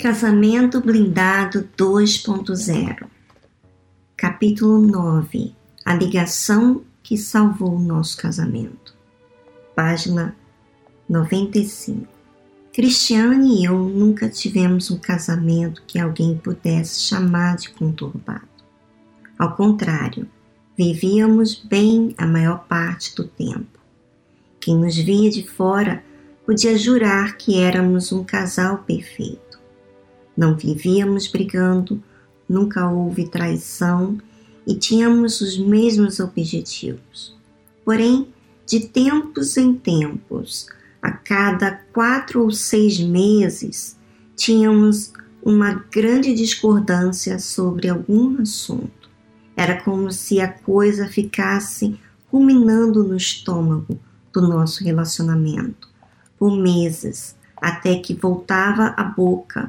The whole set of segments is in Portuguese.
Casamento Blindado 2.0 Capítulo 9 A ligação que salvou o nosso casamento. Página 95 Cristiane e eu nunca tivemos um casamento que alguém pudesse chamar de conturbado. Ao contrário, vivíamos bem a maior parte do tempo. Quem nos via de fora podia jurar que éramos um casal perfeito. Não vivíamos brigando, nunca houve traição e tínhamos os mesmos objetivos. Porém, de tempos em tempos, a cada quatro ou seis meses, tínhamos uma grande discordância sobre algum assunto. Era como se a coisa ficasse ruminando no estômago do nosso relacionamento por meses, até que voltava à boca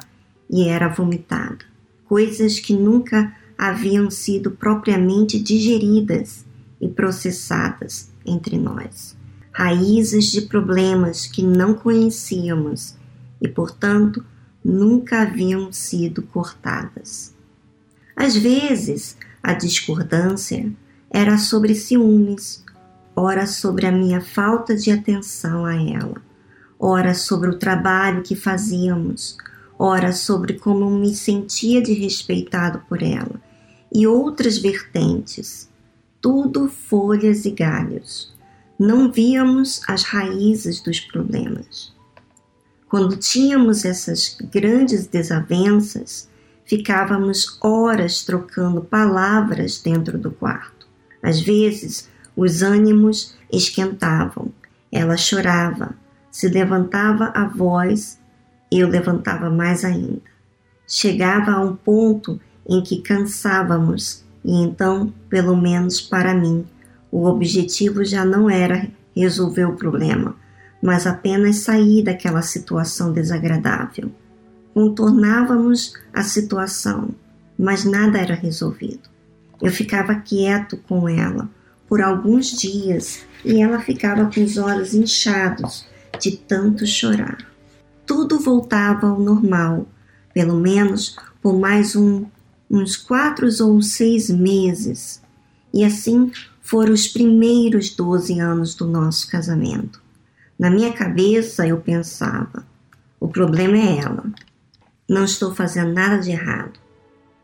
e era vomitada. Coisas que nunca haviam sido propriamente digeridas e processadas entre nós. Raízes de problemas que não conhecíamos e, portanto, nunca haviam sido cortadas. Às vezes, a discordância era sobre ciúmes, ora sobre a minha falta de atenção a ela, ora sobre o trabalho que fazíamos, ora sobre como me sentia de respeitado por ela, e outras vertentes, tudo folhas e galhos. Não víamos as raízes dos problemas. Quando tínhamos essas grandes desavenças, ficávamos horas trocando palavras dentro do quarto. Às vezes, os ânimos esquentavam. Ela chorava, se levantava a voz, eu levantava mais ainda. Chegava a um ponto em que cansávamos, e então, pelo menos para mim, o objetivo já não era resolver o problema, mas apenas sair daquela situação desagradável. Contornávamos a situação, mas nada era resolvido. Eu ficava quieto com ela por alguns dias e ela ficava com os olhos inchados de tanto chorar. Tudo voltava ao normal, pelo menos por mais um, uns quatro ou seis meses. E assim foram os primeiros doze anos do nosso casamento. Na minha cabeça eu pensava: o problema é ela. Não estou fazendo nada de errado.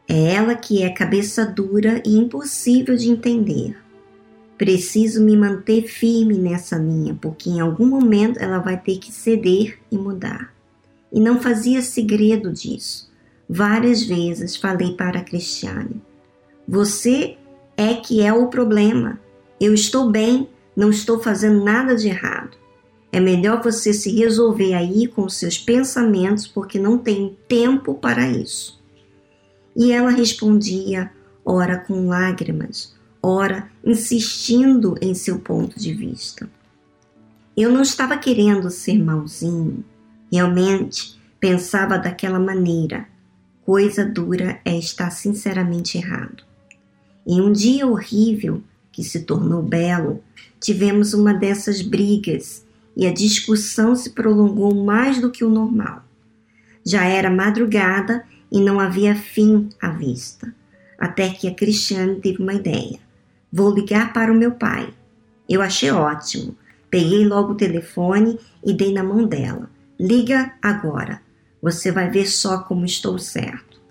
É ela que é cabeça dura e impossível de entender. Preciso me manter firme nessa linha, porque em algum momento ela vai ter que ceder e mudar. E não fazia segredo disso. Várias vezes falei para a Cristiane: Você é que é o problema. Eu estou bem, não estou fazendo nada de errado. É melhor você se resolver aí com seus pensamentos, porque não tem tempo para isso. E ela respondia, ora com lágrimas, ora insistindo em seu ponto de vista. Eu não estava querendo ser malzinho, realmente pensava daquela maneira. Coisa dura é estar sinceramente errado. Em um dia horrível, que se tornou belo, tivemos uma dessas brigas e a discussão se prolongou mais do que o normal. Já era madrugada e não havia fim à vista, até que a Cristiane teve uma ideia. Vou ligar para o meu pai. Eu achei ótimo. Peguei logo o telefone e dei na mão dela. Liga agora. Você vai ver só como estou certo.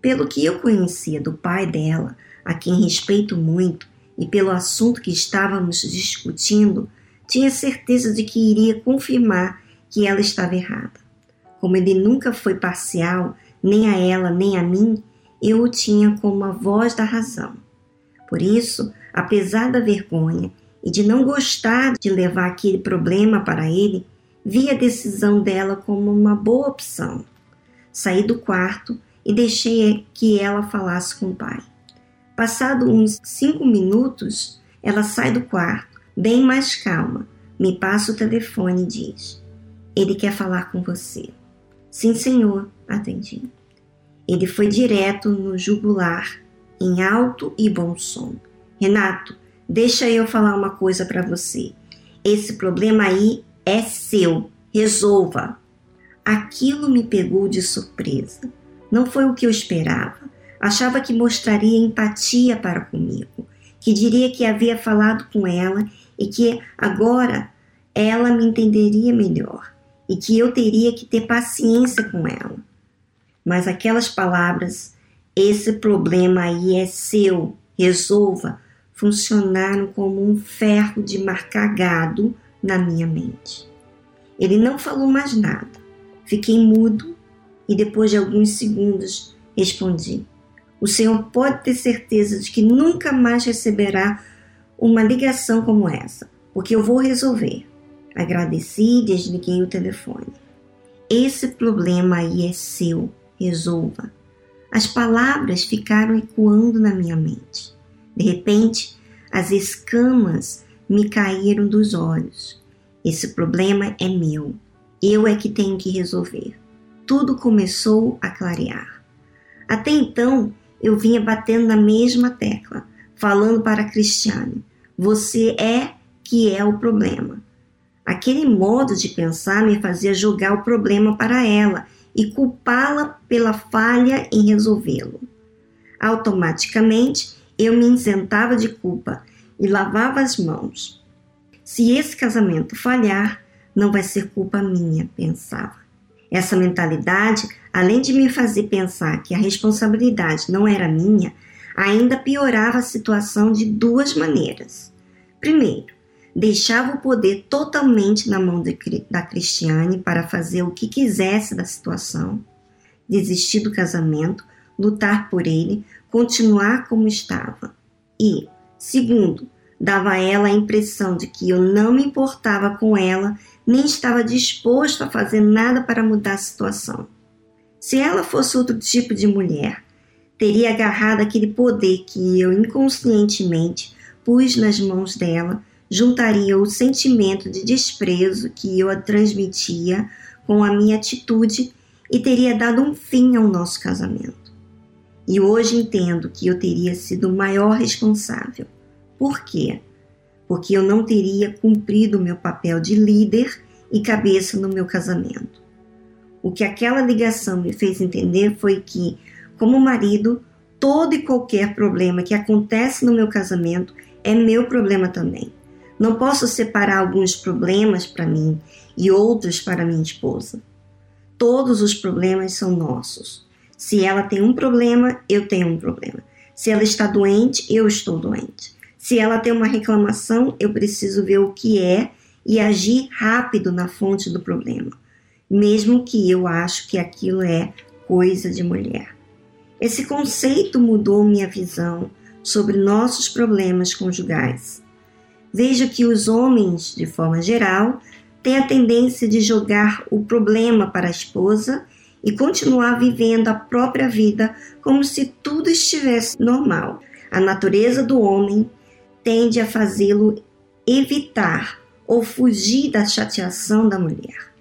Pelo que eu conhecia do pai dela, a quem respeito muito, e pelo assunto que estávamos discutindo, tinha certeza de que iria confirmar que ela estava errada. Como ele nunca foi parcial, nem a ela nem a mim, eu o tinha como a voz da razão. Por isso, apesar da vergonha e de não gostar de levar aquele problema para ele, vi a decisão dela como uma boa opção. Saí do quarto e deixei que ela falasse com o pai. Passado uns cinco minutos, ela sai do quarto, bem mais calma, me passa o telefone e diz: Ele quer falar com você. Sim, senhor, atendi. Ele foi direto no jugular em alto e bom som. Renato, deixa eu falar uma coisa para você. Esse problema aí é seu. Resolva. Aquilo me pegou de surpresa. Não foi o que eu esperava. Achava que mostraria empatia para comigo, que diria que havia falado com ela e que agora ela me entenderia melhor e que eu teria que ter paciência com ela. Mas aquelas palavras, esse problema aí é seu, resolva, funcionaram como um ferro de marcar gado na minha mente. Ele não falou mais nada. Fiquei mudo e depois de alguns segundos respondi: O senhor pode ter certeza de que nunca mais receberá uma ligação como essa, porque eu vou resolver. Agradeci e desliguei o telefone. Esse problema aí é seu, resolva. As palavras ficaram ecoando na minha mente. De repente, as escamas me caíram dos olhos. Esse problema é meu. Eu é que tenho que resolver. Tudo começou a clarear. Até então, eu vinha batendo na mesma tecla, falando para a Cristiane: você é que é o problema. Aquele modo de pensar me fazia jogar o problema para ela e culpá-la pela falha em resolvê-lo. Automaticamente, eu me isentava de culpa e lavava as mãos. Se esse casamento falhar, não vai ser culpa minha, pensava. Essa mentalidade, além de me fazer pensar que a responsabilidade não era minha, ainda piorava a situação de duas maneiras. Primeiro, deixava o poder totalmente na mão de, da Cristiane para fazer o que quisesse da situação, desistir do casamento, lutar por ele, continuar como estava. E, segundo, dava a ela a impressão de que eu não me importava com ela, nem estava disposto a fazer nada para mudar a situação. Se ela fosse outro tipo de mulher, teria agarrado aquele poder que eu inconscientemente pus nas mãos dela juntaria o sentimento de desprezo que eu a transmitia com a minha atitude e teria dado um fim ao nosso casamento. E hoje entendo que eu teria sido o maior responsável. Por quê? Porque eu não teria cumprido o meu papel de líder e cabeça no meu casamento. O que aquela ligação me fez entender foi que, como marido, todo e qualquer problema que acontece no meu casamento é meu problema também. Não posso separar alguns problemas para mim e outros para minha esposa. Todos os problemas são nossos. Se ela tem um problema, eu tenho um problema. Se ela está doente, eu estou doente. Se ela tem uma reclamação, eu preciso ver o que é e agir rápido na fonte do problema, mesmo que eu acho que aquilo é coisa de mulher. Esse conceito mudou minha visão sobre nossos problemas conjugais vejo que os homens, de forma geral, têm a tendência de jogar o problema para a esposa e continuar vivendo a própria vida como se tudo estivesse normal. A natureza do homem tende a fazê-lo evitar ou fugir da chateação da mulher.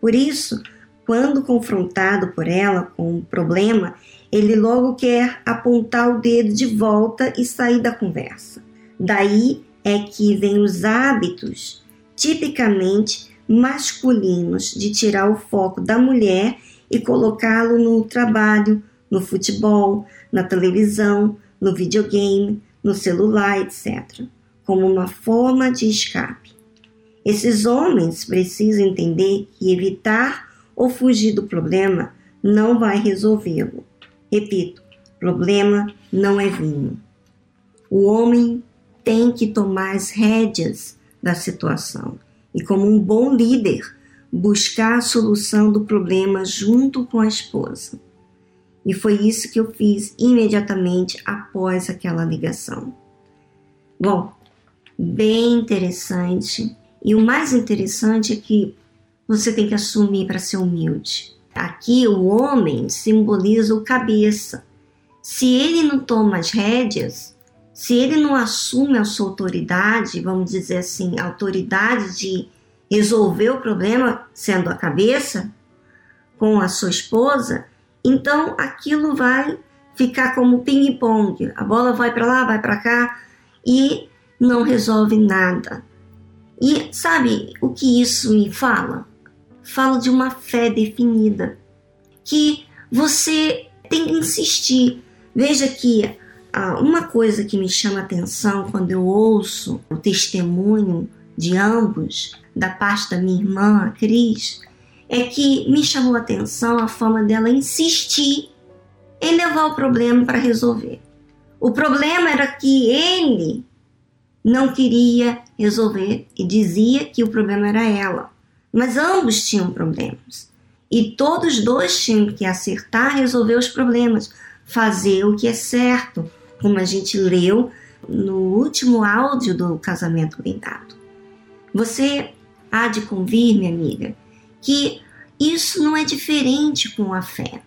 Por isso, quando confrontado por ela com um problema, ele logo quer apontar o dedo de volta e sair da conversa. Daí é que vem os hábitos tipicamente masculinos de tirar o foco da mulher e colocá-lo no trabalho, no futebol, na televisão, no videogame, no celular, etc., como uma forma de escape. Esses homens precisam entender que evitar ou fugir do problema não vai resolvê-lo. Repito, problema não é vinho. O homem tem que tomar as rédeas da situação e, como um bom líder, buscar a solução do problema junto com a esposa. E foi isso que eu fiz imediatamente após aquela ligação. Bom, bem interessante. E o mais interessante é que você tem que assumir para ser humilde. Aqui o homem simboliza o cabeça. Se ele não toma as rédeas, se ele não assume a sua autoridade, vamos dizer assim, autoridade de resolver o problema sendo a cabeça com a sua esposa, então aquilo vai ficar como ping-pong. A bola vai para lá, vai para cá e não resolve nada. E sabe o que isso me fala? falo de uma fé definida, que você tem que insistir. Veja que ah, uma coisa que me chama atenção quando eu ouço o testemunho de ambos, da parte da minha irmã, a Cris, é que me chamou a atenção a forma dela insistir em levar o problema para resolver. O problema era que ele não queria resolver e dizia que o problema era ela. Mas ambos tinham problemas. E todos dois tinham que acertar, resolver os problemas, fazer o que é certo, como a gente leu no último áudio do casamento blindado. Você há de convir, minha amiga, que isso não é diferente com a fé.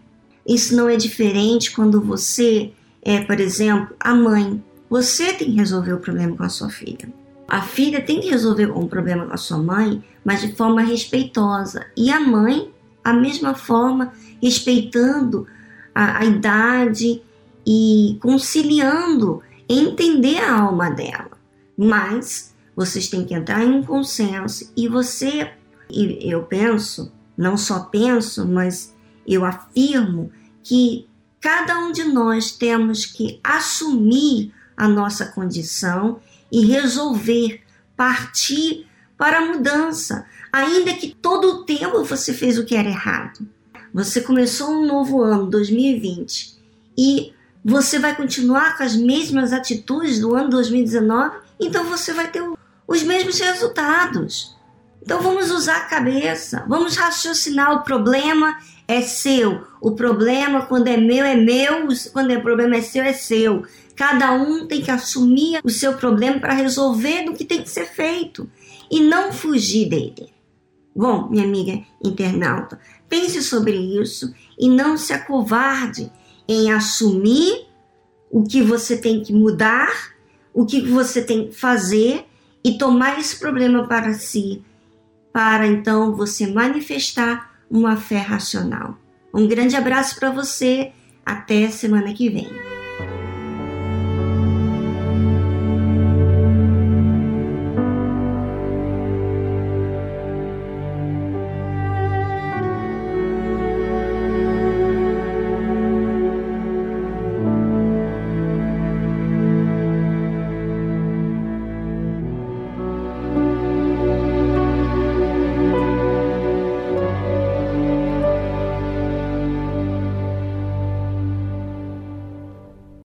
Isso não é diferente quando você é, por exemplo, a mãe. Você tem que resolver o problema com a sua filha. A filha tem que resolver um problema com a sua mãe, mas de forma respeitosa. E a mãe, a mesma forma, respeitando a, a idade e conciliando, entender a alma dela. Mas vocês têm que entrar em um consenso e você, e eu penso, não só penso, mas eu afirmo que cada um de nós temos que assumir a nossa condição e resolver partir para a mudança, ainda que todo o tempo você fez o que era errado. Você começou um novo ano, 2020, e você vai continuar com as mesmas atitudes do ano 2019, então você vai ter os mesmos resultados. Então vamos usar a cabeça, vamos raciocinar o problema é seu. O problema, quando é meu, é meu. Quando o problema é seu, é seu. Cada um tem que assumir o seu problema para resolver do que tem que ser feito e não fugir dele. Bom, minha amiga internauta, pense sobre isso e não se acovarde em assumir o que você tem que mudar, o que você tem que fazer e tomar esse problema para si, para então você manifestar uma fé racional. Um grande abraço para você, até semana que vem.